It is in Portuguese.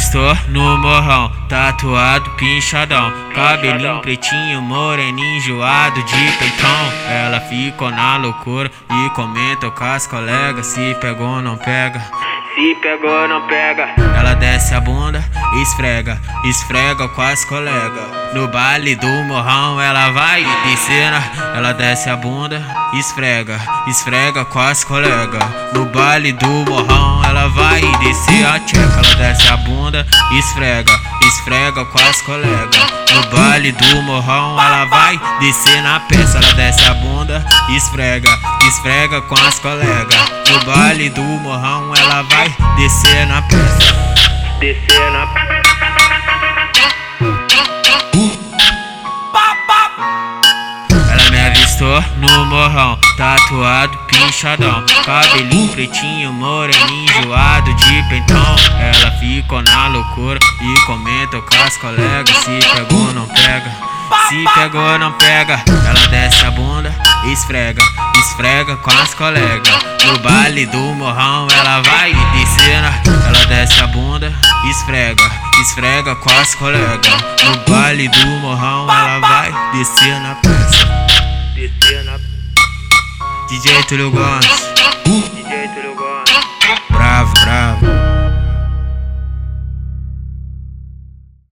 avistou no morrão, tatuado, pinchadão. Cabelinho pretinho, moreninho, enjoado de peitão. Ela ficou na loucura e comenta com as colegas. Se pegou, não pega. Se pegou, não pega. Ela desce a bunda, esfrega, esfrega com as colegas. No baile do morrão, ela vai descendo. Ela desce a bunda, esfrega, esfrega com as colegas. No baile do morrão, ela vai descer a tcheca. Ela desce a bunda, esfrega, esfrega com as colegas. No baile do morrão, ela vai descer na peça. Ela desce a bunda, esfrega, esfrega com as colegas. No baile do morrão, ela vai descer na peça. Descer na Ela no morrão, tatuado, pinchadão. Cabelinho pretinho, moreninho, enjoado de pentão. Ela ficou na loucura e comenta com as colegas. Se pegou, não pega. Se pegou, não pega. Ela desce a bunda, esfrega, esfrega com as colegas. No baile do morrão, ela vai descendo. Ela desce a bunda, esfrega, esfrega com as colegas. No baile do morrão, ela vai descer na peça. DJ Tulu Guns. DJ Tulu